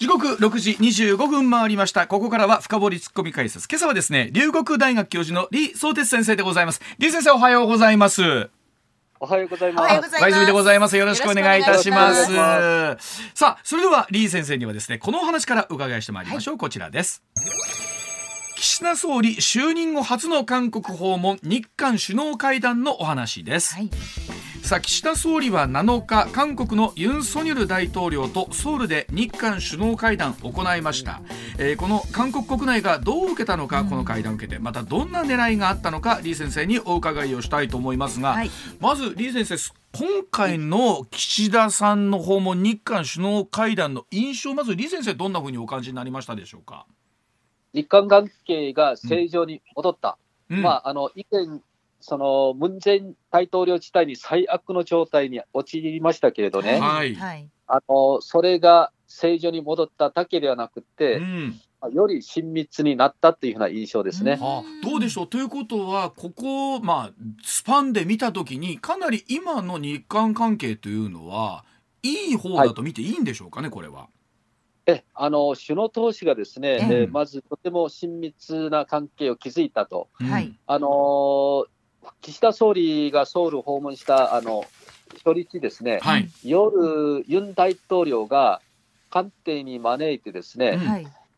時刻6時25分回りましたここからは深掘りツッコミ解説今朝はですね龍谷大学教授の李相哲先生でございます李先生おはようございますおはようございます。おはようございます大泉でございます。よろしくお願いいたします。よろしくお願いしさあ、それでは李先生にはですね、このお話から伺いしてまいりましょう。こちらです。岸田総理就任後初の韓国訪問日韓首脳会談のお話です、はい。さあ岸田総理は7日韓国のユン・ソニョル大統領とソウルで日韓首脳会談を行いました、えーこの韓国国内がどう受けたのか、この会談を受けてまたどんな狙いがあったのか李先生にお伺いをしたいと思いますが、はい。まず李先生今回の岸田さんの訪問日韓首脳会談の印象まず李先生どんなふうにお感じになりましたでしょうか、日韓関係が正常に戻った。うん。まあ、あの、以前、その、ムン・ジェイン大統領自体に最悪の状態に陥りましたけれどね、はい。はい。あの、それが正常に戻っただけではなくて、うん。まあより親密になったというふうな印象ですね。あどうでしょう？ということはここ、まあ、スパンで見た時にかなり今の日韓関係というのはいい方だと見ていいんでしょうかね、これは。え、あの、首脳同士がですね、うん。えーまずとても親密な関係を築いたと。はい。あのー岸田総理がソウルを訪問した、あの、初日ですね、はい、夜、ユン大統領が官邸に招いてですね。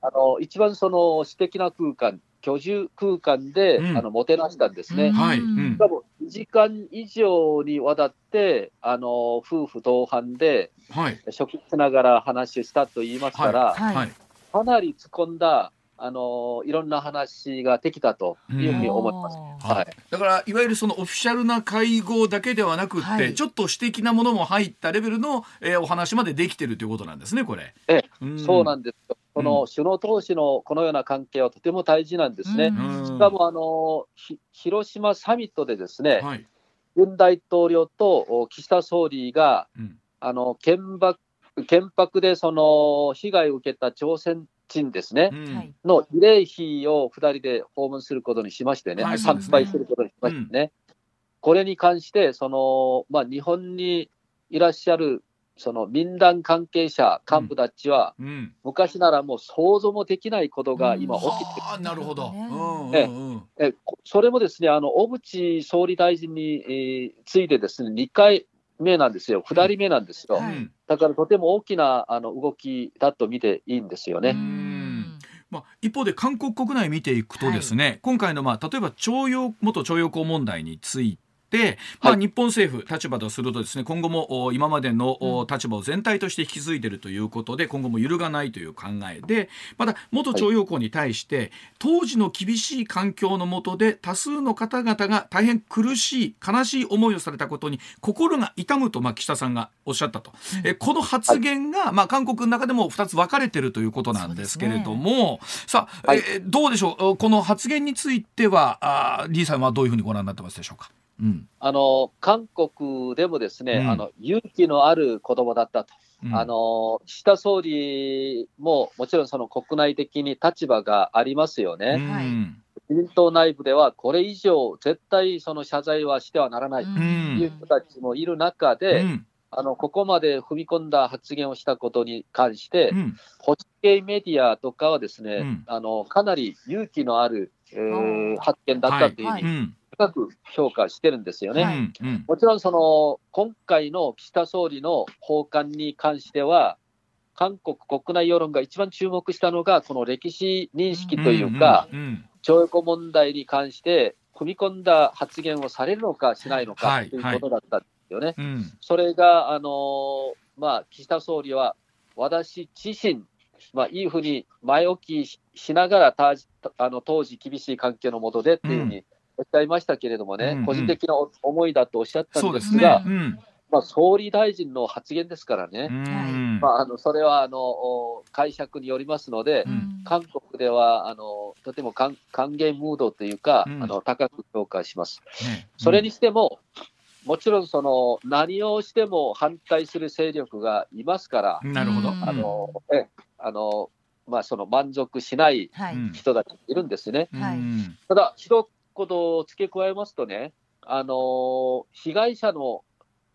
あの一番その私的な空間、居住空間で、うん。あのもてなしたんですね。うん。はい。うん。しかも2時間以上にわたって、あの夫婦同伴ではい。食事しながら話をしたと言いますから、はい。はい。かなり突っ込んだあのいろんな話ができたというふうに思います。はい。だからいわゆるそのオフィシャルな会合だけではなくって、はい。ちょっと私的なものも入ったレベルの、えーお話までできてるということなんですねこれ。えうん。そうなんですよ。この首脳同士のこのような関係はとても大事なんですね。しかもあのひ広島サミットでですね、はい。ユン大統領とお岸田総理がうん。あの原爆原爆でその被害を受けた朝鮮人ですね、うん。はい。の慰霊碑を2人で訪問することにしましてね、参はいそうですね。拝することにしましてね、これに関してその、まあ、日本にいらっしゃるその民団関係者、幹部たちは、うん。昔ならもう想像もできないことが今起きてる、はあなるほど。ね。うんうんえうん。えこそれもですね、あの小渕総理大臣に、えーついてですね、2回目なんですよ、2人目なんですよ。はい。うん。だからとても大きなあの動きだと見ていいんですようね。んまあ、一方で韓国国内見ていくとですね、今回の、まあ、例えば徴用元徴用工問題について、まあ、はい。日本政府立場とするとですね今後もお今までのお立場を全体として引き継いでいるということで今後も揺るがないという考えでまた元徴用工に対して、当時の厳しい環境の下で多数の方々が大変苦しい悲しい思いをされたことに心が痛むと、まあ、岸田さんがおっしゃったと、えこの発言が、まあ、韓国の中でも2つ分かれてるということなんですけれども、さあ、はい。えーどうでしょう？この発言についてはあーリーさんはどういうふうにご覧になってますでしょうか？うん。あの韓国でもですね、うん。あの勇気のある言葉だったと、うん。あの岸田総理ももちろんその国内的に立場がありますようね、ん。自民党内部ではこれ以上、絶対その謝罪はしてはならないとん。いう人たちもいる中で、うん。あのここまで踏み込んだ発言をしたことに関して、うん。保守系メディアとかはですね、うん。あのかなり勇気のある、えー発言だったというふうにうん高く評価してるんですよね。はい。うんうん。もちろんその今回の岸田総理の訪韓に関しては、韓国国内世論が一番注目したのが、この歴史認識というか、徴用工問題に関して、踏み込んだ発言をされるのかしないのはいかということだったんですよね。うん。それが、あのーまあ、岸田総理は、私自身、まあ、いいふうに前置きししながらたあの当時厳しい環境の下でっていうふうにおっしゃいましたけれどもね、うんうん。個人的な思いだとおっしゃったそんですが、まあ、総理大臣の発言ですからね、うん。まあ、あのそれはあのお解釈によりますので、うん。韓国ではあのとても歓歓迎ムードというか、うん。あの高く評価します。ね。それにしても、もちろんその何をしても反対する勢力がいますから、うんなるほど。うん。あのえあのまあ、その満足しない人たちいるんですね。はい。うんただ、一言付け加えますとね、あの被害者の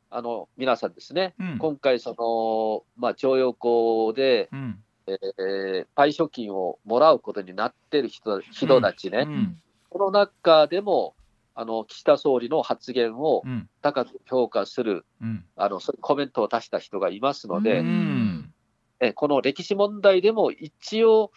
あの皆さんですね、うん。今回その、まあ、徴用工で、うん。えー賠償金をもらうことになってる人人たちね、うん。この中でもあの岸田総理の発言をうん。高く評価するうん。あのそういうコメントを出した人がいますので、ううん。んえこの歴史問題でも一応、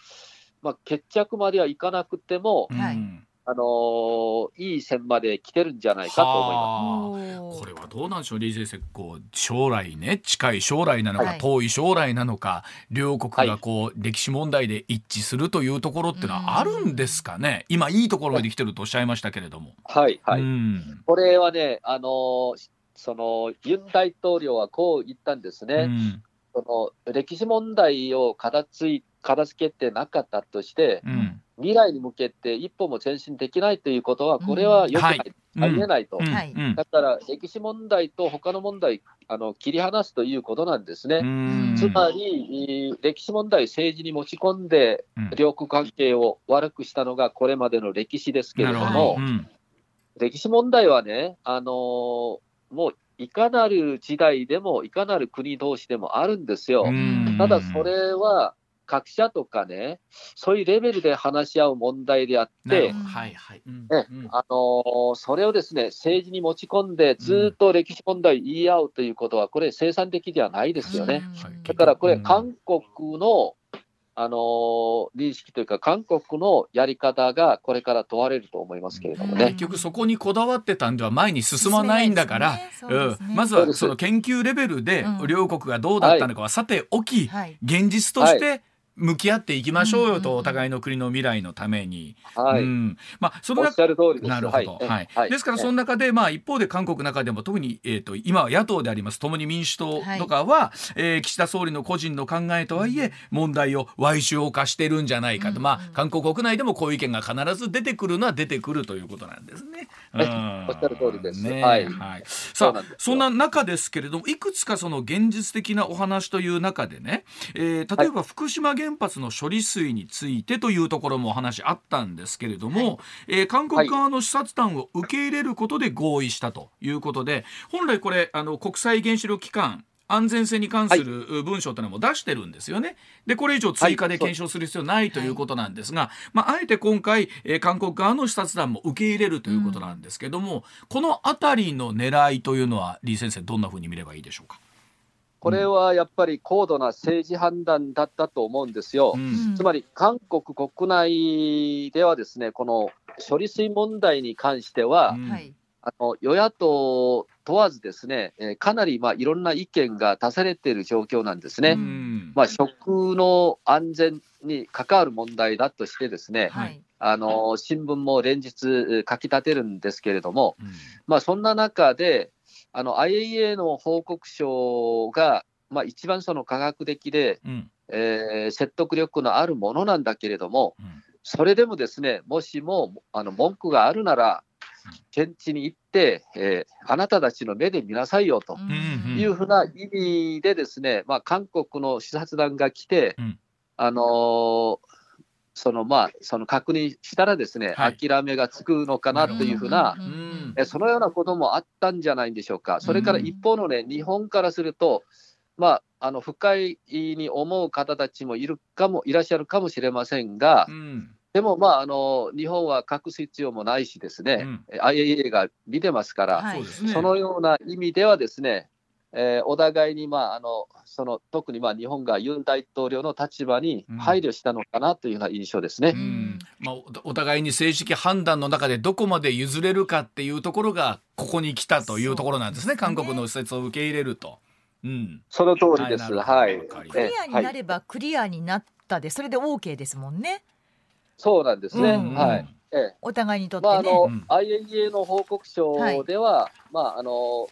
まあ、決着まではいかなくても、はい。うんあのーいい線まで来てるんじゃないかと思いまはあ。おーこれはどうなんでしょう李先生こう将来ね近い将来なのか、はい。遠い将来なのか両国がこう、歴史問題で一致するというところっていうのはあるんですかね、今いいところまで来てるとおっしゃいましたけれども。す。はい、はい。うん。これはね、あのーそのユン大統領はこう言ったんですね。うん。その歴史問題を片付い片付けてなかったとして、うん未来に向けて一歩も前進できないということは、これはよくない、はい。ありえないと。うん。だから、歴史問題と他の問題あの切り離すということなんですね。うん。つまり、えー歴史問題、政治に持ち込んで、うん。両国関係を悪くしたのがこれまでの歴史ですけれども、ほど。うん。歴史問題はね、あのーもういかなる時代でも、いかなる国同士でもあるんですよ。うん。ただ、それは各社とかね、そういうレベルで話し合う問題であってはいはい。うん。ねうん。あのーそれをですね政治に持ち込んで、ずっと歴史問題言い合うということは、これ、生産的ではないですよね。はい。だからこれ、うん。韓国の、あのー認識というか、韓国のやり方がこれから問われると思いますけれどもね。うん。結局そこにこだわってたんでは前に進まないんだから、ね。ね。うん。まずはその研究レベルでうん。両国がどうだったのかはさておき、はい。現実として向き合っていきましょうよと、うんお互いの国の未来のために。はい、うん。まあ、そのおっしゃる通りです。なるほど、はい。はい。ですからその中で、まあ、一方で韓国の中でも特に、えー、と今は野党であります。共に民主党とかは、えー岸田総理の個人の考えとはいえ問題を歪償化してるんじゃないかと、うんまあ、韓国国内でもこういう意見が必ず出てくるのは出てくるということなんですね。はい。うん。おっしゃる通りです。ねはい。はい、さあそうなんですよ。そんな中ですけれどもいくつかその現実的なお話という中でね、えー例えば福島原発の処理水についてというところもお話あったんですけれども、えー韓国側の視察団を受け入れることで合意したということで本来これあの国際原子力機関安全性に関するう文書というのも出してるんですよね。でこれ以上追加で検証する必要ないということなんですが、まあ、あえて今回、えー韓国側の視察団も受け入れるということなんですけども、このあたりの狙いというのは李先生どんなふうに見ればいいでしょうか？これはやっぱり高度な政治判断だったと思うんですよ。うん。つまり韓国国内ではですね、この処理水問題に関しては、うん。はい。あの与野党問わずですね、えーかなりまあいろんな意見が出されている状況なんですね。うん。まあ、食の安全に関わる問題だとしてですね、はい。あの新聞も連日えー書き立てるんですけれども、うん。まあ、そんな中で、あの IAEA の報告書が、まあ、一番その科学的で、うん。えー説得力のあるものなんだけれども、うん。それでもですね、もしもあの文句があるなら、現地に行って、えーあなたたちの目で見なさいよとん。いうふうな意味でですね、まあ、韓国の視察団が来て、うん。あのーそのまあ、その確認したらですね、はい。諦めがつくのかなというふうな、うん。うんえそのようなこともあったんじゃないんでしょうか。それから一方のね、日本からすると、まあ、あの不快に思う方たちもいるかもいらっしゃるかもしれませんがう、ん。でも、まあ、あの日本は隠す必要もないしですね、うん。IAEA が見てますから、はい。そのような意味ではですね、えーお互いに、まあ、あのその特にまあ日本がユン大統領の立場に配慮したのかなというような印象ですね。うん。まあ、おお互いに正式判断の中でどこまで譲れるかっていうところがここに来たというところなんですね。すね。韓国の施設を受け入れると。うん、その通りです。ははい。クリアになればクリアになったでそれで OK ですもんね。そうなんですね。うんはい。ええ。お互いにとってまああね、のうん。IAEA の報告書では、まああの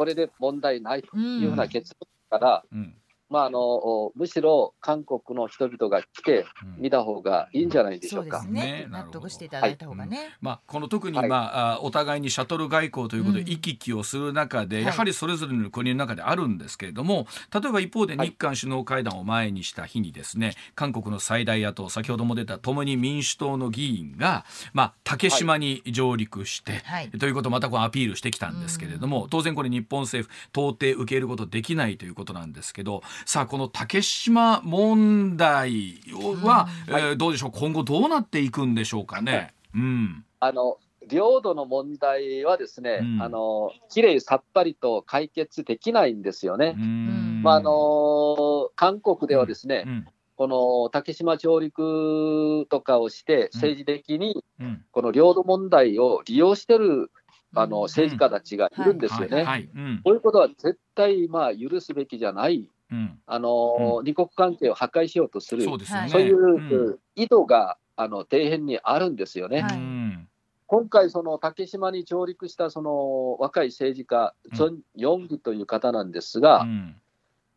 これで問題ないというふうな結論から、うんまああのおむしろ韓国の人々が来てうん。見た方がいいんじゃないでしょか。そううです。ね。納得していただいた方がね、まあ、この特に、はい。まあ、あお互いにシャトル外交ということでうん。行き来をする中で、はい。やはりそれぞれの国の中であるんですけれども例えば一方ではい。日韓首脳会談を前にした日にですね、韓国の最大野党先ほども出た共に民主党の議員が、まあ、竹島に上陸して、はい。ということをまたこうアピールしてきたんですけれども、当然これ日本政府到底受け入れることできないということなんですけどさあこの竹島問題は、うん。えーどうでしょう？今後どうなっていくんでしょうかね？うん。あの領土の問題はですね、うん。あのきれいさっぱりと解決できないんですよね。うん。まああの韓国ではですね、うん。この竹島上陸とかをして、うん。政治的にうん。この領土問題を利用してるあのうん。政治家たちがいるんですよね。はい。はい。うん。こういうことは絶対まあ許すべきじゃない、うん。あの二国関係を破壊しようとする、そうね。そういうん。う意図があの底辺にあるんですよね。はい。うん今回、その竹島に上陸したその若い政治家、うん。チョン・ヨンギという方なんですが、うん。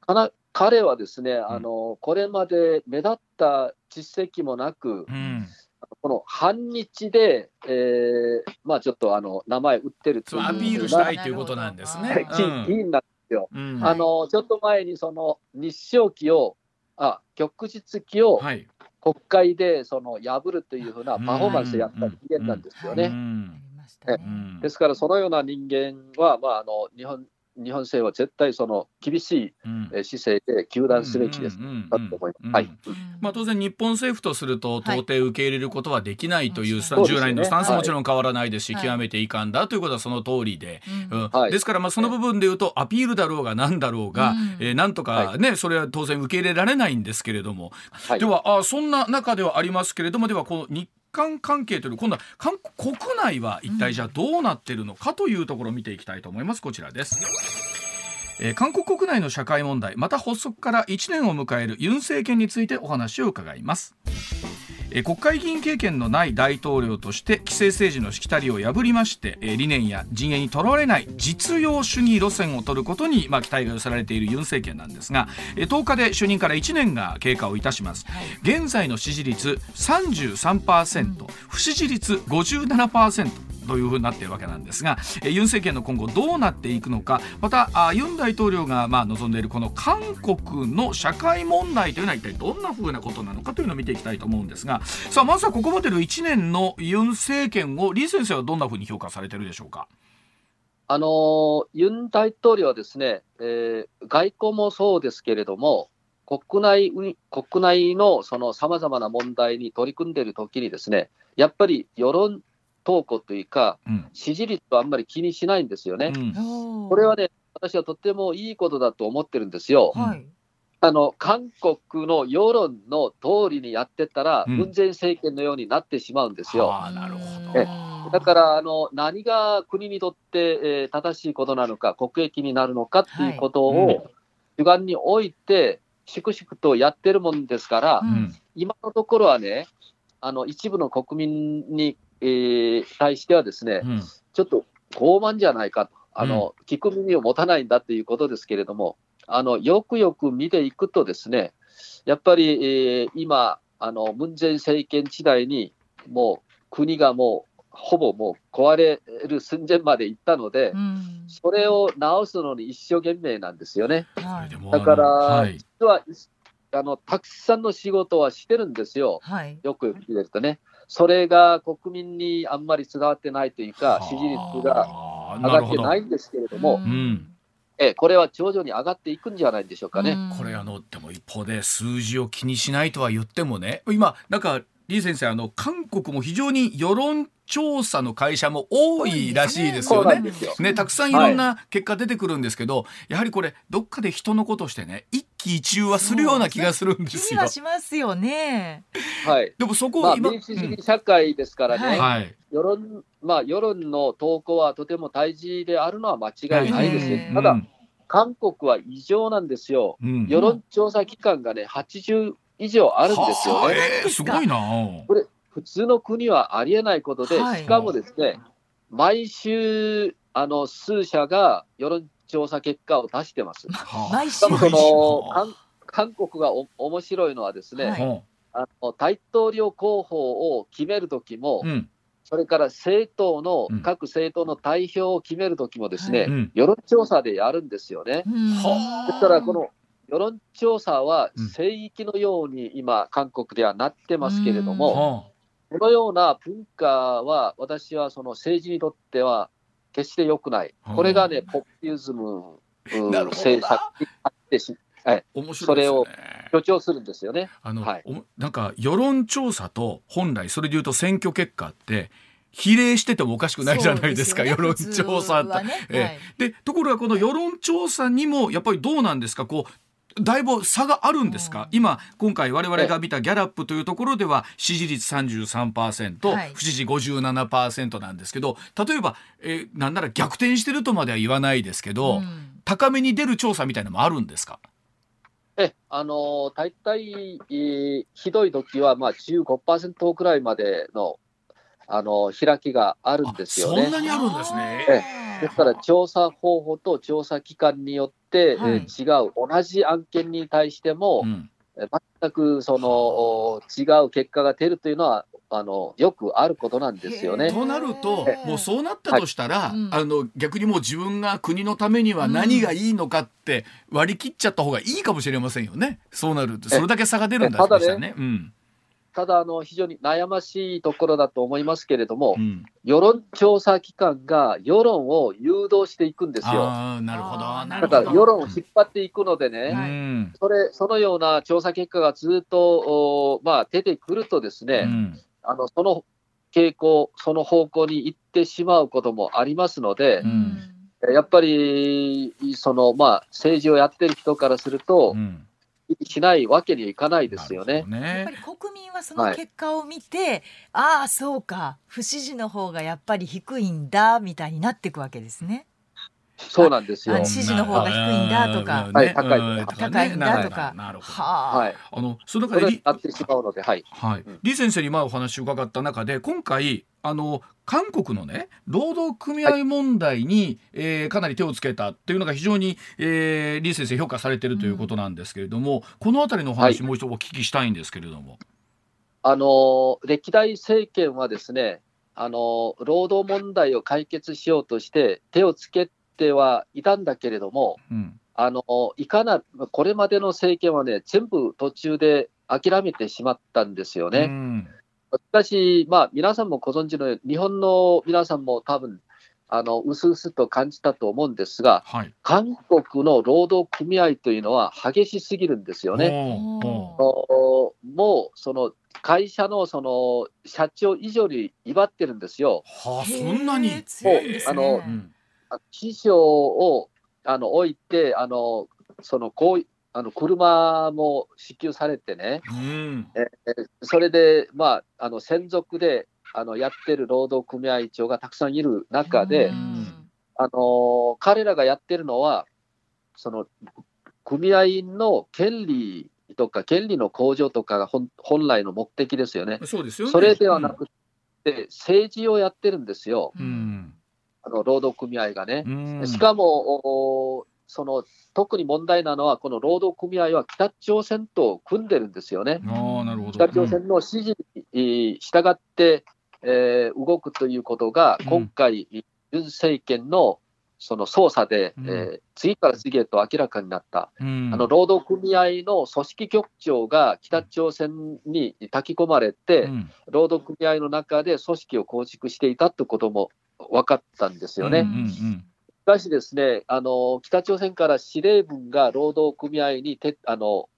かな彼はですね、あのこれまで目立った実績もなく、うん。この反日で、えーまあ、ちょっとあの名前売ってるとそういうアピールしたいということなんですね。議議員なんですよ。うん。はい。あのちょっと前にその日照旗を、あ旭日旗をはい。国会でその破るというふうなパフォーマンスをやった人間なんですようね。ですから、そのような人間は、まあ、あの日本日本政府は絶対その厳しい姿勢で糾弾すべきです。と思います。あ、当然、日本政府とすると、はい。到底受け入れることはできないという、そうですね従来のスタンスもちろん変わらないですし、はい。極めて遺憾だということはその通りで、うん。うん。はいですから、まあ、その部分で言うと、アピールだろうがなんだろうが、うん。えーなんとかはね、それは当然受け入れられないんですけれども、はい。ではあそんな中ではありますけれどもではこの日韓関係という今度は韓国内は一体じゃあどうなってるのかというところを見ていきたいと思いますこちらです。えー韓国国内の社会問題また発足から1年を迎えるユン政権についてお話を伺います。えー国会議員経験のない大統領として既成政治のしきたりを破りまして、えー理念や陣営にとらわれない実用主義路線を取ることに、まあ、期待が寄せられているユン政権なんですが、えー10日で就任から1年が経過をいたします、現在の支持率33%、不支持率57%というふうになっているわけなんですが、えユン政権の今後どうなっていくのかまたあユン大統領がまあ望んでいるこの韓国の社会問題というのは一体どんなふうなことなのかというのを見ていきたいと思うんですがさあまずはここまでの1年のユン政権を李先生はどんなふうに評価されているでしょうか？あのユン大統領はですね、えー外交もそうですけれども、国内国内のさまざまな問題に取り組んでいるときにですね、やっぱり世論投稿というか、うん。支持率はあんまり気にしないんですよね。うん。これはね、私はとってもいいことだと思ってるんですよ。はい。あの韓国の世論の通りにやってたら、うん。ムン・ジェイン政権のようになってしまうんですよ。なるほど。えだからあの何が国にとって、えー正しいことなのか、国益になるのかっていうことはい。うん。を主眼に置いて、粛々とやってるもんですから、今のところはね、あの一部の国民に、えー対してはですね、うん。ちょっと傲慢じゃないかと、あの聞く耳を持たないんだということですけれども、あのよくよく見ていくとですね、やっぱり、えー今、あのムン・ジェイン政権時代に、もう国がもうほぼもう壊れる寸前まで行ったので、うん。それを直すのに一生懸命なんですよね。はい。だから、はい。実はあのたくさんの仕事はしてるんですよ。はい。よく見てるとね。それが国民にあんまり伝わってないというか、支持率が上がってないんですけれども、ん。えこれは徐々に上がっていくんじゃないでしょうかね。うん。これあのでも一方で数字を気にしないとは言ってもね。今なんか李先生あの韓国も非常に世論調査の会社も多いらしいですよね。なんですよ。ね、たくさんいろんな結果出てくるんですけど、やはりこれどっかで人のことしてね一喜一憂はするような気がするんですよ気には。しますよね。はい。でもそこまあ、を今、民主主義社会ですからね、はいはい、世論まあ、世論の投稿はとても大事であるのは間違いないですよ。はいただ、うん韓国は異常なんですよ。うん世論調査機関がね、80以上あるんですよはあね。えーすごいな。普通の国はありえないことで、はい。しかもですね、毎週、あの数社が世論調査結果を出してます。はあ毎週その韓韓国がお面白いのはですね、はい。はあの大統領候補を決めるときも、あうん。それから政党の、うん。各政党の代表を決めるときもですね、はいうん。世論調査でやるんですよね。うん。はですから、この世論調査はうん。聖域のように今、韓国ではなってますけれども、はこのような文化は、私はその政治にとっては決して良くない。うん。これがね、ポピュリズム、うん政策になってしはい面白いですよね。強調するんですよね。あの、はい。おなんか世論調査と本来それで言うと選挙結果って比例しててもおかしくないじゃないですかそう世論調査って。ね。ええ。はい。でところがこの世論調査にもやっぱりどうなんですか？こうだいぶ差があるんですか、うん。今今回我々が見たギャラップというところでは支持率33%、はい。不支持57%なんですけど例えば、えーなんなら逆転してるとまでは言わないですけど、うん。高めに出る調査みたいなのもあるんですか？え、あのー大体、えーひどい時は、まあ、15%くらいまでの、あのー開きがあるんですよね。そん。なにあるんですね。えですから、調査方法と調査期間によって、はい。えー違う、同じ案件に対しても、うん。え全くそのお違う結果が出るというのは、あのよくあることなんですよね。となるともうそうなったとしたら、はい。うん。あの逆にもう自分が国のためには何がいいのかって割り切っちゃった方がいいかもしれませんよね。そうなるとそれだけ差が出るんだえただね。したらね。うんただあの、非常に悩ましいところだと思いますけれども、うん、世論調査機関が世論を誘導していくんですよ。なるほどあーなるほど。だから世論を引っ張っていくのでね、はいうん。それそのような調査結果がずっと、おまあ、出てくるとですね、うん。あのその傾向、その方向に行ってしまうこともありますのでう、ん。やっぱりその、まあ、政治をやってる人からするとう、んしないわけにはいかないですよね。なるほどやっぱり国民はその結果を見て、ああそうか不支持の方がやっぱり低いんだみたいになっていくわけですね。そうなんですよあ。支持の方が低いんだとかうんはい高いうん高いんだとか。なるほど。はあ、はい。あのそのそ中でなってしまうので、はい。はいうん、李先生に前お話を伺った中で今回あの韓国のね労働組合問題に、えーかなり手をつけたっていうのが非常に、えー、李先生評価されてるということなんですけれども、この辺りのお話、はい。もう一度お聞きしたいんですけれども。あの歴代政権はですね、あの労働問題を解決しようとして手をつけてはいたんだけれども、うん。あのいかなこれまでの政権はね、全部途中で諦めてしまったんですようね。んしかし、まあ、皆さんもご存知のように、日本の皆さんも多分あのうすうすと感じたと思うんですが、はい。韓国の労働組合というのは激しすぎるんですよね。ほうほおもうその会社のその社長以上に威張ってるんですよ。うはあそんなに？へえ強いですねあのうんあ師匠をあの置いて、あのそのこうあの車も支給されてね、うんえそれで、まあ、あの専属であのやってる労働組合長がたくさんいる中で、うんあの彼らがやってるのは、その組合員の権利とか、権利の向上とかが本本来の目的ですよね。そうですよね。それではなくて、政治をやってるんですよ、うん。あの労働組合がねう。ん。しかも、おその特に問題なのは、この労働組合は北朝鮮と組んでるんですよね。北朝鮮の指示に従って、えー動くということが、うん。今回、ユン政権のその捜査で、うん。えー次から次へと明らかになった、うん。あの労働組合の組織局長が北朝鮮に炊き込まれて、うん。労働組合の中で組織を構築していたということも分かったんですよね。うんうんしかしですね、あの北朝鮮から司令部が労働組合にてあの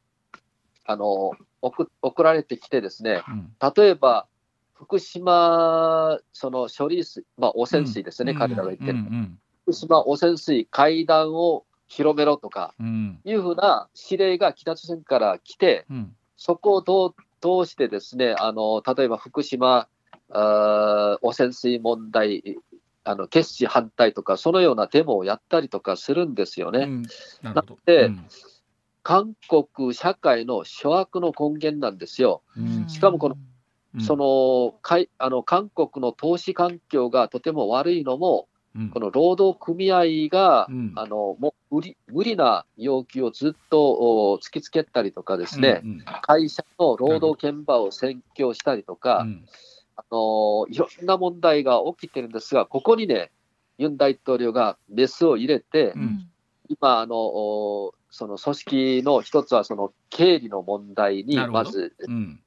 あの送送られてきてですね、うん。例えば福島その処理水、まあ、汚染水ですね、うん。彼らが言ってる、うん福島汚染水階段を広めろとかうん。いうふうな指令が北朝鮮から来て、うん。そこを通してですね、あの例えば福島汚染水問題、あの決死反対とか、そのようなデモをやったりとかするんですよね。うん。なるほど。でうん。韓国社会の諸悪の根源なんですよ。うん。しかもこのうん。そのかいあの韓国の投資環境がとても悪いのも、うん。この労働組合が、うん。あのもう無理無理な要求をずっとお突きつけたりとかですね、会社の労働現場を占拠したりとか、うんあのいろんな問題が起きてるんですが、ここにね、ユン大統領がメスを入れて、うん。今あの、おその組織の一つは、その経理の問題にまずうん。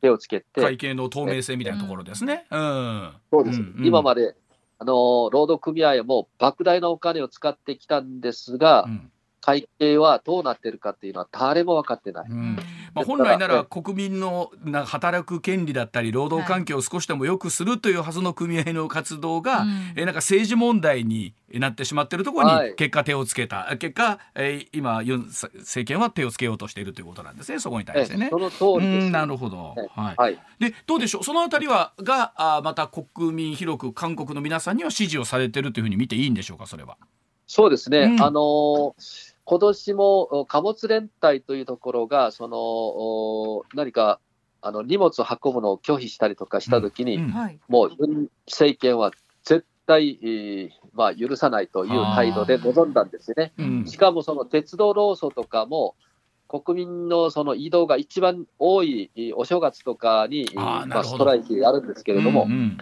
手をつけて、会計の透明性みたいなところですね。うん。そうです。んん。今まであの労働組合も莫大なお金を使ってきたんですが、うん。会計はどうなってるかっていうのは誰も分かってない。うんまあ、本来なら国民のな働く権利だったり労働環境を少しでも良くするというはずの組合の活動が、はい、えなんか政治問題になってしまっているところに結果手をつけた、はい、結果、えー、今ユン政権は手をつけようとしているということなんですね。そこに対してね。その通りです。なるほど、はい、はい、でどうでしょう？そのあたりはがあまた国民広く韓国の皆さんには支持をされてるというふうに見ていいんでしょうか？それは。そうですね、うん、あのー今年も貨物連帯というところが、その何かあの荷物を運ぶのを拒否したりとかしたときに、うんうん、もう政権は絶対、えー、まあ、許さないという態度で臨んだんですね。しかもその鉄道労組とかも、国民のその移動が一番多いお正月とかにまあ、ストライキあるんですけれども、うんうん、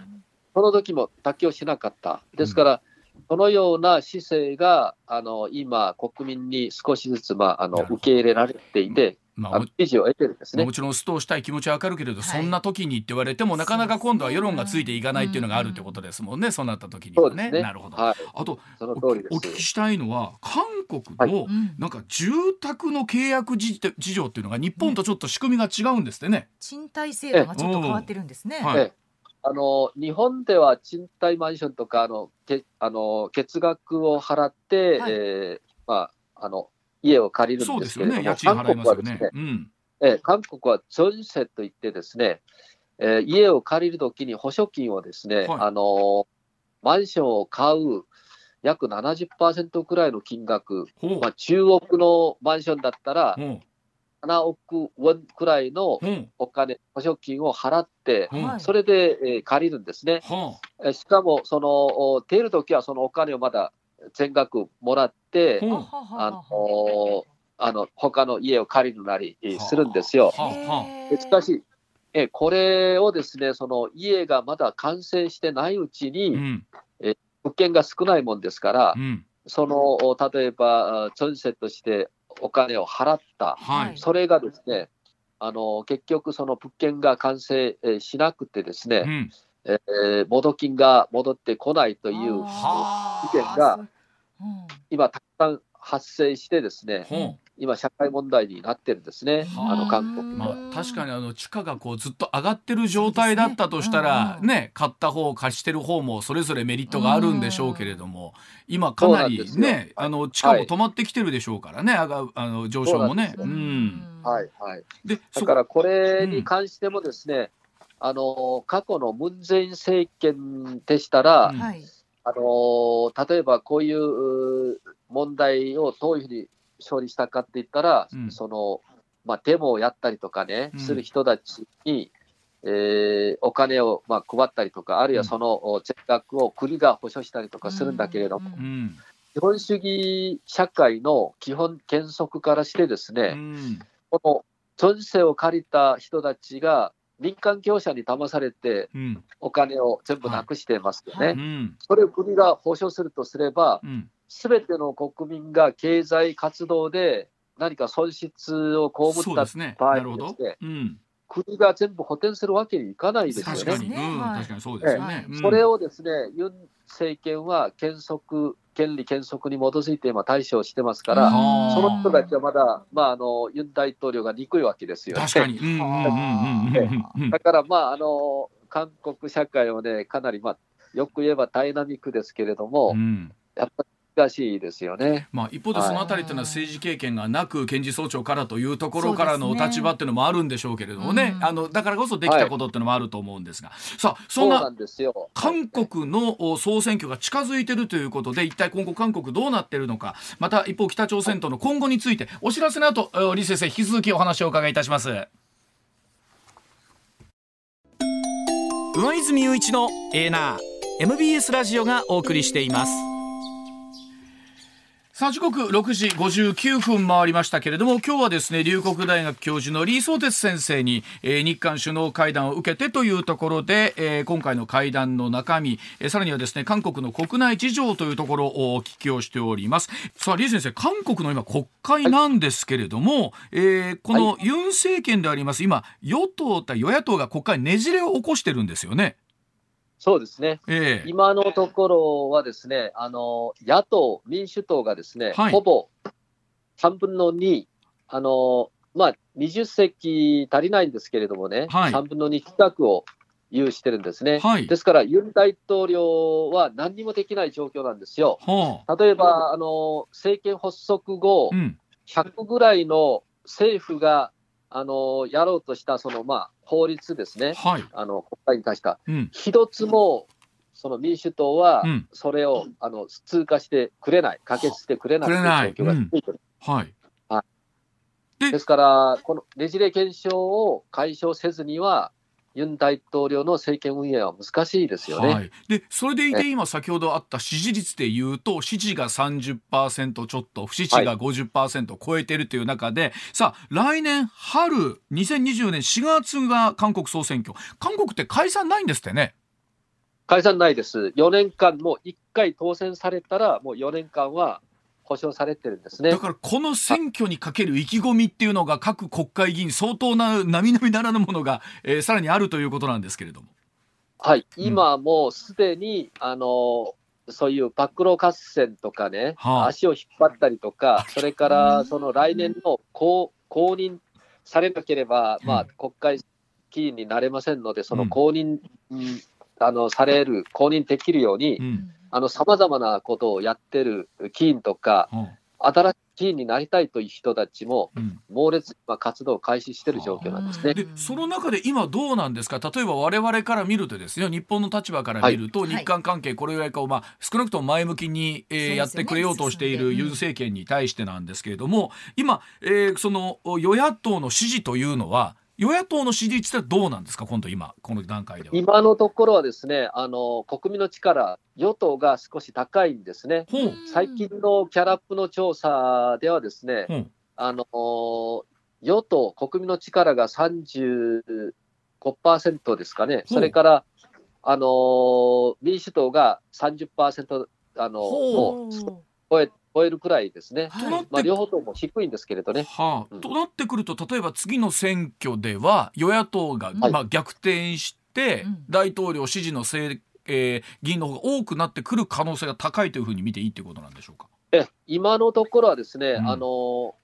その時も妥協しなかった。ですから、そのような姿勢があの今、国民に少しずつ、まあ、あの受け入れられていて、まあ、支持を得てるんですね。もちろんストーしたい気持ちはわかるけれど、はい、そんな時にって言われてもなかなか今度は世論がついていかないっていうのがあるってことですもんね、そうなった時にはね。ね。なるほど、はい、あとお聞きしたいのは韓国のなんか住宅の契約事情っていうのが日本とちょっと仕組みが違うんですってね。賃貸制度がちょっと変わってるんですね。はいあの日本では賃貸マンションとかあのけあの月額を払って、はい、えー、まあ、あの家を借りるんですけれども、ね、韓国はですね、うん、え韓国はチョンセといってですね、えー、家を借りるときに保証金をですね、はい、あのマンションを買う約70%くらいの金額、まあ、中国のマンションだったら、7億ウォンくらいのお金、うん、保証金を払って、うん、それで、えー、借りるんですね。うん、しかも、その、出るときはそのお金をまだ全額もらって、あのあの他の家を借りるなりするんですよ。しかし、えこれをですね、その家がまだ完成してないうちに、うん、え物件が少ないもんですから、その例えば、チョンセとしてお金を払った、はい、それがですね、あの結局、その物件が完成しなくてですね、うん、えー、戻金が戻ってこないという事件が、今、たくさん発生してですね、今、社会問題になってるんですね、あ。の韓国、まあ、確かにあの地価がこうずっと上がってる状態だったとしたら、ね、ね、買った方、貸してる方もそれぞれメリットがあるんでしょうけれども、今、かなりね、あの地価も止まってきてるでしょうからね、はい、上があの上昇もね。うんはいはい、でだからこれに関してもですね、うん、あの過去のムン・ジェイン政権でしたら、うん、あの例えばこういう問題をどういうふうに勝利したかって言ったら、うん、その、まあ、デモをやったりとかね、する人たちに、えー、お金を、まあ、配ったりとか、あるいはその全額を国が保証したりとかするんだけれども、資本主義社会の基本原則からしてですね、この存世を借りた人たちが民間業者に騙されて、お金を全部なくしてますよね。はいはい、それを国が保証するとすれば、すべての国民が経済活動で何か損失を被った場合にですね、うん、国が全部補填するわけにいかないですよね。確かに、うん、確かにそうですよね。それをですね、ユン政権は原則、権利原則に基づいて今対処してますから、その人たちはまだ、まあ、あのユン大統領が憎いわけですよ。ね。確かに。だから、まあ、あの韓国社会はね、かなり、まあ、よく言えばダイナミックですけれども、うん、やっぱり難しいですよね。まあ、一方でそのあたりというのは政治経験がなく検事総長からというところからのお立場っていうのもあるんでしょうけれどもね、ね。あのだからこそできたことっていうのもあると思うんですが、はい、さあそんな韓国の総選挙が近づいてるということで一体今後韓国どうなってるのか。また一方北朝鮮との今後についてお知らせの後李先生引き続きお話をお伺いいたします。上泉雄一のエーナー MBS ラジオがお送りしています。さあ時刻6時59分回りましたけれども今日はですね龍谷大学教授の李相哲先生に、えー、日韓首脳会談を受けてというところで、えー、今回の会談の中身、えー、さらにはですね韓国の国内事情というところをお聞きをしておりますさあ李先生韓国の今国会なんですけれども、はい、えー、このユン政権であります今与党対与野党が国会ねじれを起こしてるんですよね。そうですね、えー、今のところはですね、あの野党、民主党がですね、はい、ほぼ3分の2、あのまあ、20席足りないんですけれどもね、はい。3分の2近くを有してるんですね。はい。ですから、ユン大統領は何にもできない状況なんですよ。はあ例えば、あの政権発足後う、ん。100ぐらいの政府があのやろうとしたその、まあ、法律ですね、はい。あの国会に対した、うん。一つもその民主党はうん。それを、あの通過してくれない、可決してくれない。という状況が続いてる。はい。ですから、このねじれ現象を解消せずには、ユン大統領の政権運営は難しいですよね。はい、でそれでいて今先ほどあった支持率でいうと支持が30%ちょっと不支持が50%を超えているという中で、さあ来年春2024年4月が韓国総選挙韓国って解散ないんですってね。解散ないです。4年間も1回当選されたら、もう4年間は保証されてるんですね。だ。からこの選挙にかける意気込みっていうのが各国会議員相当な並々ならぬものが、えーさらにあるということなんですけれども。はい、今もうすでに、あのそういう暴露合戦とかね、はあ。足を引っ張ったりとか、それからその来年の公公認されなければ、まあ、国会議員になれませんので、その公認、うんあのされる、公認できるようにう、んさまざまなことをやってる議員とか、は新しい議員になりたいという人たちも、あうん。猛烈な活動を開始している状況なんですね。でその中で今どうなんですか？例えば我々から見るとですよ。日本の立場から見ると、はい。日韓関係これぐらいかを、まあ、少なくとも前向きに、えーね。やってくれようとしているユン政権に対してなんですけれども今、えーその与野党の支持というのは与野党の支持率ってどうなんですか？今度今この段階では。今のところはですね、あの国民の力、与党が少し高いんですね。最近のキャラップの調査ではですね、あの与党、国民の力が35%ですかね、それから、あの民主党が30%あのほもう。超え超えるくらいですね。となってまあ、両方とも低いんですけれどね。はあうんとなってくると例えば次の選挙では与野党が、はいまあ、逆転して、うん大統領支持のせい、えー議員の方が多くなってくる可能性が高いというふうに見ていいということなんでしょうか？え今のところはですね、うんあの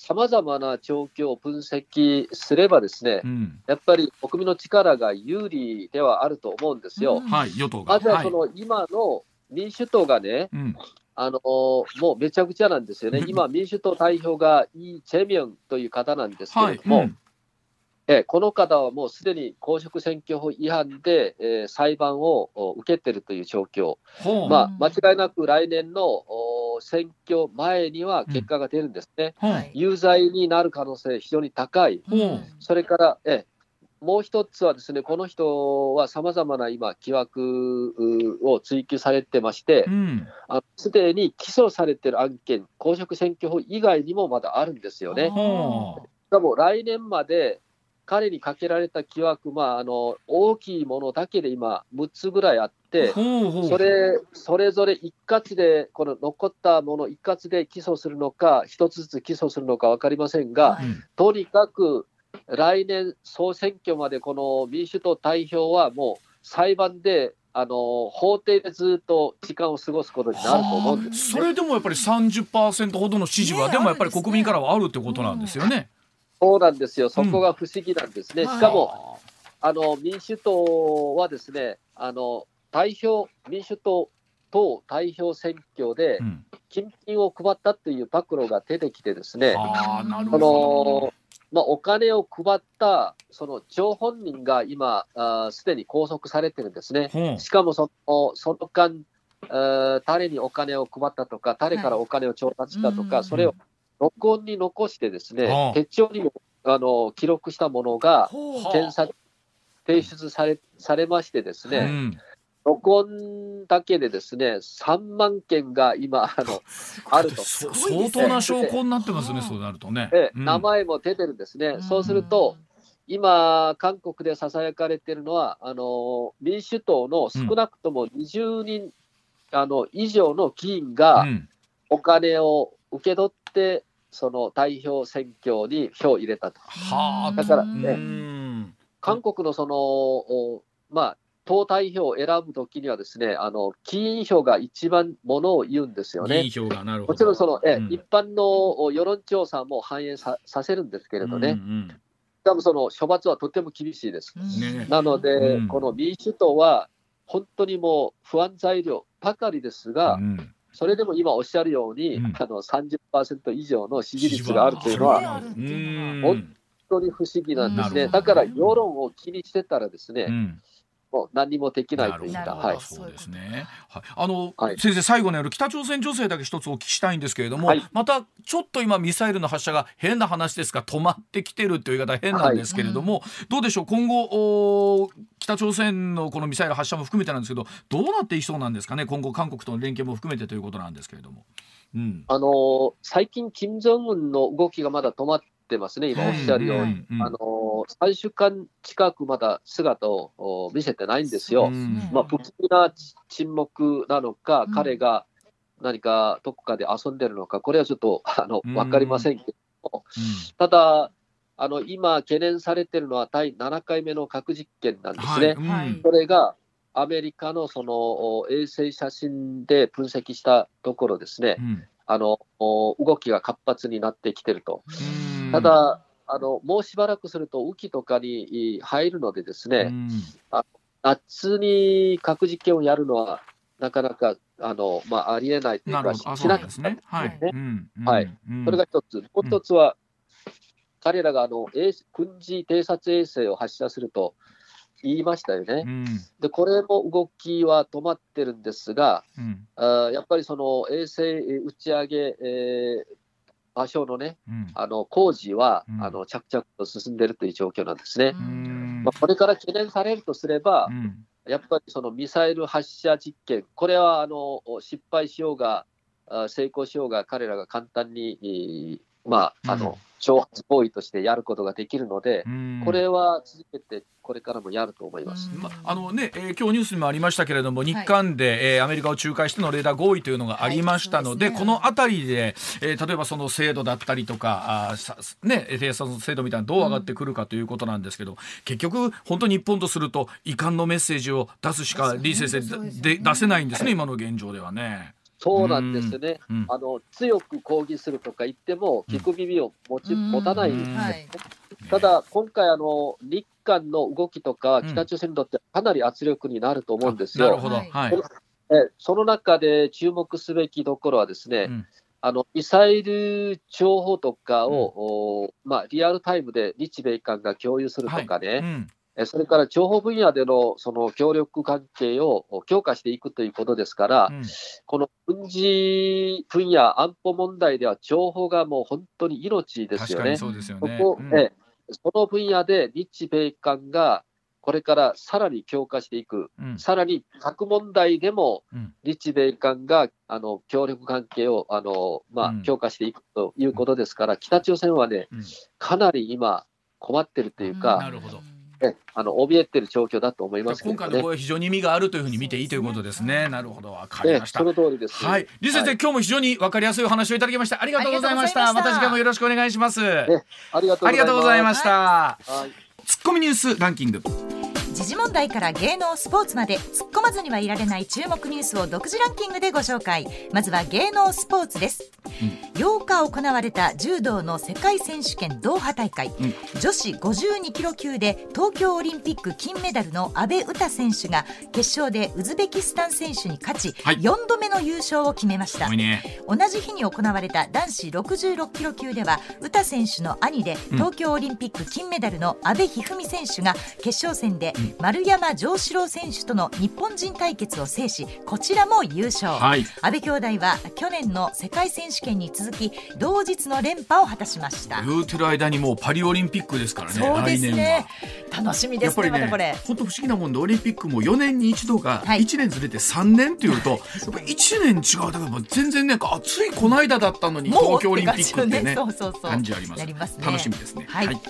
さまざまな状況を分析すればですね、うんやっぱり国民の力が有利ではあると思うんですよ。うんはい、与党が。まずはその今の民主党がね、うんあのもうめちゃくちゃなんですよね。う、ん。今、民主党代表がイ・チェミョンという方なんですけはい、れども、うん。えこの方はもうすでに公職選挙法違反で、えー裁判をお受けてるという状況、まあ、間違いなく来年のお選挙前には結果が出るんですね、ほうはい。有罪になる可能性、非常に高い。ほう。それから、えもう一つはですね、この人はさまざまな今、疑惑うを追及されてましてすでに起訴されてる案件、公職選挙法以外にもまだあるんですよね。ほしかも来年まで彼にかけられた疑惑、まあ、あの大きいものだけで今、6つぐらいあって、それそれぞれ一括で、この残ったもの一括で起訴するのか、一つずつ起訴するのか分かりませんが、とにかく来年総選挙までこの民主党代表はもう裁判であの法廷でずっと時間を過ごすことになると思うんです、それでもやっぱり30%ほどの支持は、ねでもやっぱり国民からはあるってことなんですよね。そうなんですよ、そこが不思議なんですね。うんしかもあの民主党はですね、あの代表、民主党党代表選挙でうん。金品を配ったという暴露が出てきてですね、ああなるそほど。のまあ、お金を配ったその張本人が今、すでに拘束されてるんですね。しかもそのその間、えー誰にお金を配ったとか、誰からお金を調達したとか、はい。それを録音に残してですね、はあ。手帳にもあの記録したものが検察提出されされましてですね、うん録音だけでですね、3万件が今、あのあると。相当な証拠になってますね、はあそうなるとね。でうん名前も出てるんですね。んそうすると、今、韓国でささやかれているのは、あの民主党の少なくとも20人、あの以上の議員がうんお金を受け取って、その代表選挙に票を入れたと。はあだからうねん韓国のその、おまあ、党代表を選ぶときにはですね、あの、議員票が一番ものを言うんですよね。議員票がなるほど。もちろんその、え、うん。一般の世論調査も反映ささせるんですけれどね、うんうん。多分その処罰はとても厳しいです。ね。なので、うん。この民主党は本当にもう不安材料ばかりですが、うんそれでも今おっしゃるように、うん。あの30%以上の支持率があるというのは、本うん。当に不思議なんですね。だから世論を気にしてたらですね、うんもう何もできないといはい。そうですね。はい、あの、はい先生最後にある北朝鮮情勢だけ一つお聞きしたいんですけれども、はいまたちょっと今ミサイルの発射が変な話ですが止まってきてるという言い方は変なんですけれども、どうでしょう？今後お北朝鮮のこのミサイル発射も含めてなんですけどどうなっていきそうなんですかね？今後韓国との連携も含めてということなんですけれども。うん。あのー最近、金正恩の動きがまだ止まってますね、今おっしゃるように。うんうん。あのー3週間近くまだ姿をお見せてないんですよ。うん。まあ、不気味な沈黙なのか、うん。彼が何かどこかで遊んでるのか、これはちょっとあのうん。分かりませんけども、ただ、あの今、懸念されてるのは第7回目の核実験なんですね。それがアメリカのそのお衛星写真で分析したところですね、うん。あのお動きが活発になってきてると。うん。ただ、あのもうしばらくすると雨季とかにい入るのでですね、うん。夏に核実験をやるのはなかなかあの、まあ、ありえないというか、しなかですね。はい。ねうん。うん。はい。うんそれが一つ、もう一つは、彼らがあの衛軍事偵察衛星を発射すると言いましたよね。うん。で、これも動きは止まってるんですが、うん。あーやっぱりその衛星打ち上げ、えー場所のね、うん。あの工事は、うん。あの着々と進んでいるという状況なんですね。うん。まあ、これから懸念されるとすれば、うん。やっぱりそのミサイル発射実験、これはあの失敗しようが、あ成功しようが、彼らが簡単に、えーまあ、あうん。の挑発行為としてやることができるので、うん。これは続けて、これからもやると思います。まあのね、えー今日ニュースにもありましたけれども、日韓で、えーアメリカを仲介してのレーダー合意というのがありましたので、はいですね。このあたりで、えー例えばその制度だったりとか、あーさね、偵察の制度みたいなのどう上がってくるかということなんですけど、結局、本当に日本とすると、遺憾のメッセージを出すしか、李先生で出せないんですね、今の現状ではね。そうなんですね、うん。あの強く抗議するとか言っても、聞く耳を持ち、持たないんですね、はい。ただ、今回あの、日韓の動きとか、うん。北朝鮮にとってかなり圧力になると思うんですよ。ははい。その中で注目すべきところはですね、うん。あのミサイル情報とかを、おまあ、リアルタイムで日米韓が共有するとかね、うん。えそれから情報分野でのその協力関係をお強化していくということですから、うん。この軍事分野、安保問題では情報がもう本当に命ですよね。そうですよね。そこうん。えその分野で日米韓がこれからさらに強化していく、うん。さらに核問題でもうん。日米韓があの協力関係をあの、まあうん。強化していくということですから、北朝鮮はね、うん。かなり今、困ってるというか、なるほどえあの怯えてる状況だと思いますけ今どね。回の声は非常に意味があるというふうに見ていいということですね。なるほど、わかりえましたそ。の通りです。はい、李先生、はい今日も非常にわかりやすいお話をいただきました。ありがとうございました。ましたまた次回もよろしくお願いします。ありがとうございましした。た。はいツッコミニュースランキング。時事問題から芸能スポーツまで突っ込まずにはいられない注目ニュースを独自ランキングでご紹介まずは芸能スポーツです、8日行われた柔道の世界選手権ドーハ大会、うん。女子52キロ級で東京オリンピック金メダルの阿部詩選手が決勝でウズベキスタン選手に勝ち、はい。4度目の優勝を決めました。ね。同じ日に行われた男子66キロ級では詩選手の兄で東京オリンピック金メダルの阿部一二三選手が決勝戦で丸山城志郎選手との日本人対決を制しこちらも優勝、はい。阿部兄弟は去年の世界選手権に続き同日の連覇を果たしました。言うてる間にもうパリオリンピックですからね。そうですね。は。楽しみですねねまたこれ、本当不思議なもんでオリンピックも4年に一度がはい。1年ずれて3年っていうと、やっぱり1年違う。だからもう全然ねあついこの間だったのに東京オリンピックってねそうそうそう。感じありますなりますね。楽しみですね。はい。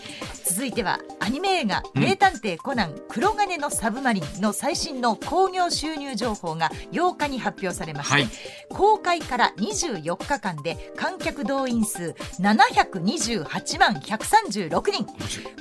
続いてはアアニメ映画「うん。名探偵コナン黒金のサブマリン」の最新の興行収入情報が8日に発表されまして、はい。公開から24日間で観客動員数728万136人。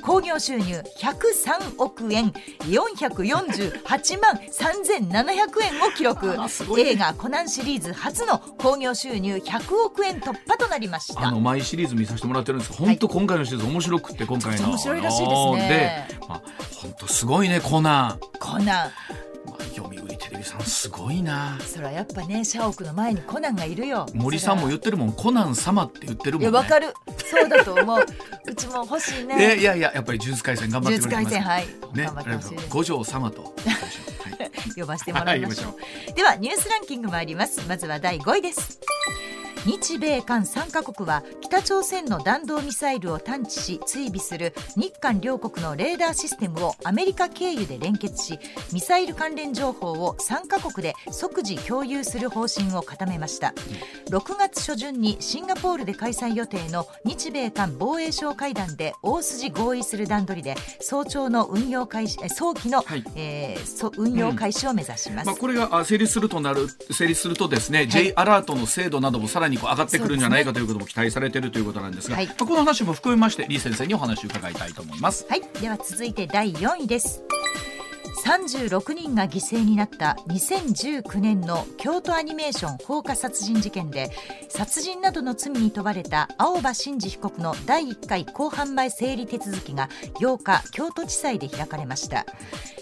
興行収入103億円。448万3700円を記録。ね。映画「コナン」シリーズ初の興行収入100億円突破となりました。あの毎シリーズ見させてもらってるんですけど、本当今回のシリーズ面白くって今回の。面白いらしいですね。で、まあ、本当すごいねコナン、コナンまあ、読売テレビさんすごいな。それはやっぱね社屋の前にコナンがいるよ。森さんも言ってるもんコナン様って言ってるいもんね。やわかる。そうだと思う。うちも欲しいえね。いやいややっぱり呪術廻戦頑張って呪くれてます術廻戦はい、ね頑張ってほしいです。五条様と。は い呼ばせてもらいましょう、はいではニュースランキング参ります。まずは第5位です日米韓3カ国は北朝鮮の弾道ミサイルを探知し追尾する日韓両国のレーダーシステムをアメリカ経由で連結しミサイル関連情報を3カ国で即時共有する方針を固めました。6月初旬にシンガポールで開催予定の日米韓防衛相会談で大筋合意する段取りで早朝の運用開始え早期の、はい。えーそ運用開始を目指します、まあ、これがあ成立するとなる成立するとですね、J アラートの精度などもさらにこう上がってくるんじゃないかということも期待されているということなんですが、はいまあこの話も含めまして李先生にお話を伺いたいと思います。はい、では続いて第4位です。36人が犠牲になった2019年の京都アニメーション放火殺人事件で殺人などの罪に問われた青葉真司被告の第1回公判前整理手続きが8日京都地裁で開かれました。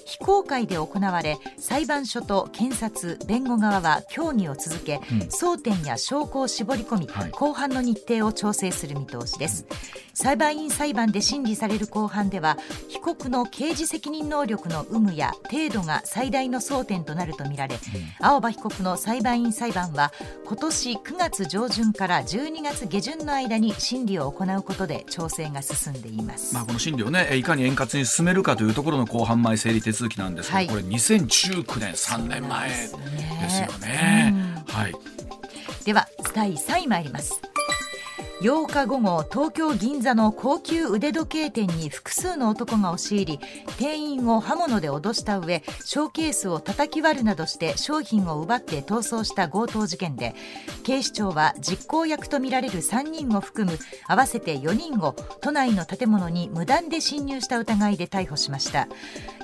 非公開で行われ裁判所と検察弁護側は協議を続け、うん。争点や証拠を絞り込み、はい。公判の日程を調整する見通しです、裁判員裁判で審理される公判では被告の刑事責任能力の有無や程度が最大の争点となるとみられ、青葉被告の裁判員裁判は今年9月上旬から12月下旬の間に審理を行うことで調整が進んでいます、まあ、この審理をねえいかに円滑に進めるかというところの公判前整理手続きなんですけど、はい。これ2019年3年前ですよね。はい、では第3位参ります8日午後東京銀座の高級腕時計店に複数の男が押し入り店員を刃物で脅した上ショーケースを叩き割るなどして商品を奪って逃走した強盗事件で警視庁は実行役とみられる3人を含む合わせて4人を都内の建物に無断で侵入した疑いで逮捕しました。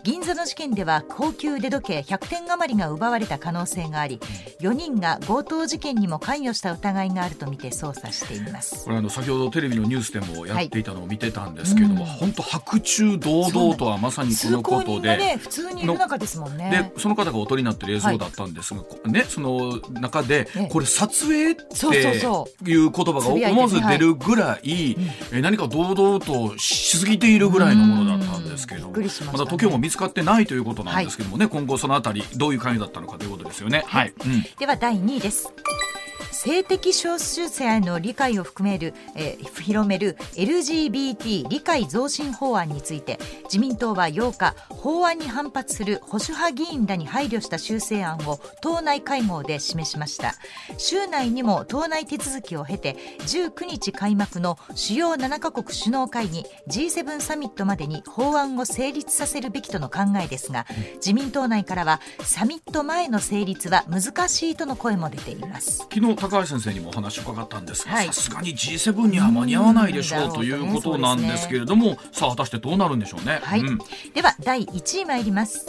銀座の事件では高級腕時計100点余りが奪われた可能性があり4人が強盗事件にも関与した疑いがあるとみて捜査しています。これあの先ほどテレビのニュースでもやっていたのを見てたんですけれども、はい本当白昼堂々とはまさにこ通のことで。ね普通にいる中ですもんね。でその方がお撮りになってる映像だったんですが、こね、その中でええ。これ撮影っていう言葉が思わず出るぐらい、え何か堂々としすぎているぐらいのものだったんですけれどもました時計も見つかってないということなんですけどもね、今後そのあたりどういう関与だったのかということですよね。はい、うん。では第2位です性的少数者への理解を含める、えー広める LGBT 理解増進法案について自民党は8日法案に反発する保守派議員らに配慮した修正案を党内会合で示しました。週内にも党内手続きを経て19日開幕の主要7カ国首脳会議 G7 サミットまでに法案を成立させるべきとの考えですが自民党内からはサミット前の成立は難しいとの声も出ています。昨日高橋先生にもお話を伺ったんですがはい。さすがに G7 には間に合わないでしょううん。ということなんですけれども、さあ果たしてどうなるんでしょうね。はい、うん。では第1位参ります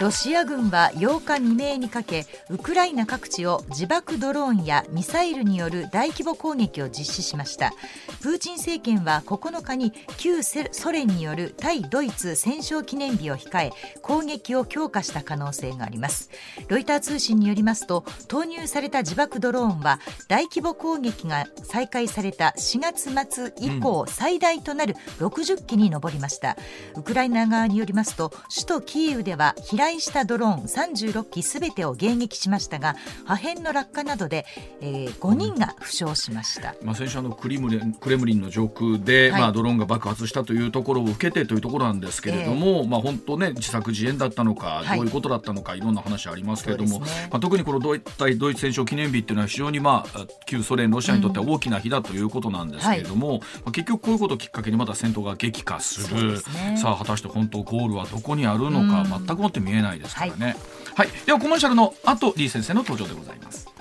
ロシア軍は8日未明にかけウクライナ各地を自爆ドローンやミサイルによる大規模攻撃を実施しました。プーチン政権は9日に旧ソ連による対ドイツ戦勝記念日を控え攻撃を強化した可能性があります。ロイター通信によりますと投入された自爆ドローンは大規模攻撃が再開された4月末以降、最大となる60機に上りました。ウクライナ側によりますと首都キーウでは平来したドローン36機すべてを迎撃しましたが破片の落下などで、えー、5人が負傷しました、まあ、先週あのクリムレクレムリンの上空で、はい、まあ、ドローンが爆発したというところを受けてというところなんですけれども、えー、まあ、本当ね自作自演だったのか、どういうことだったのかいろんな話ありますけれども、ね、まあ、特にこのドイ対ドイツ戦勝記念日っていうのは非常に、まあ、旧ソ連ロシアにとっては大きな日だということなんですけれども、うんはい、まあ、結局こういうことをきっかけにまた戦闘が激化する、ね、さあ果たして本当ゴールはどこにあるのか、全くもって見えないですからね。はい、はい、ではコマーシャルの後李先生の登場でございます。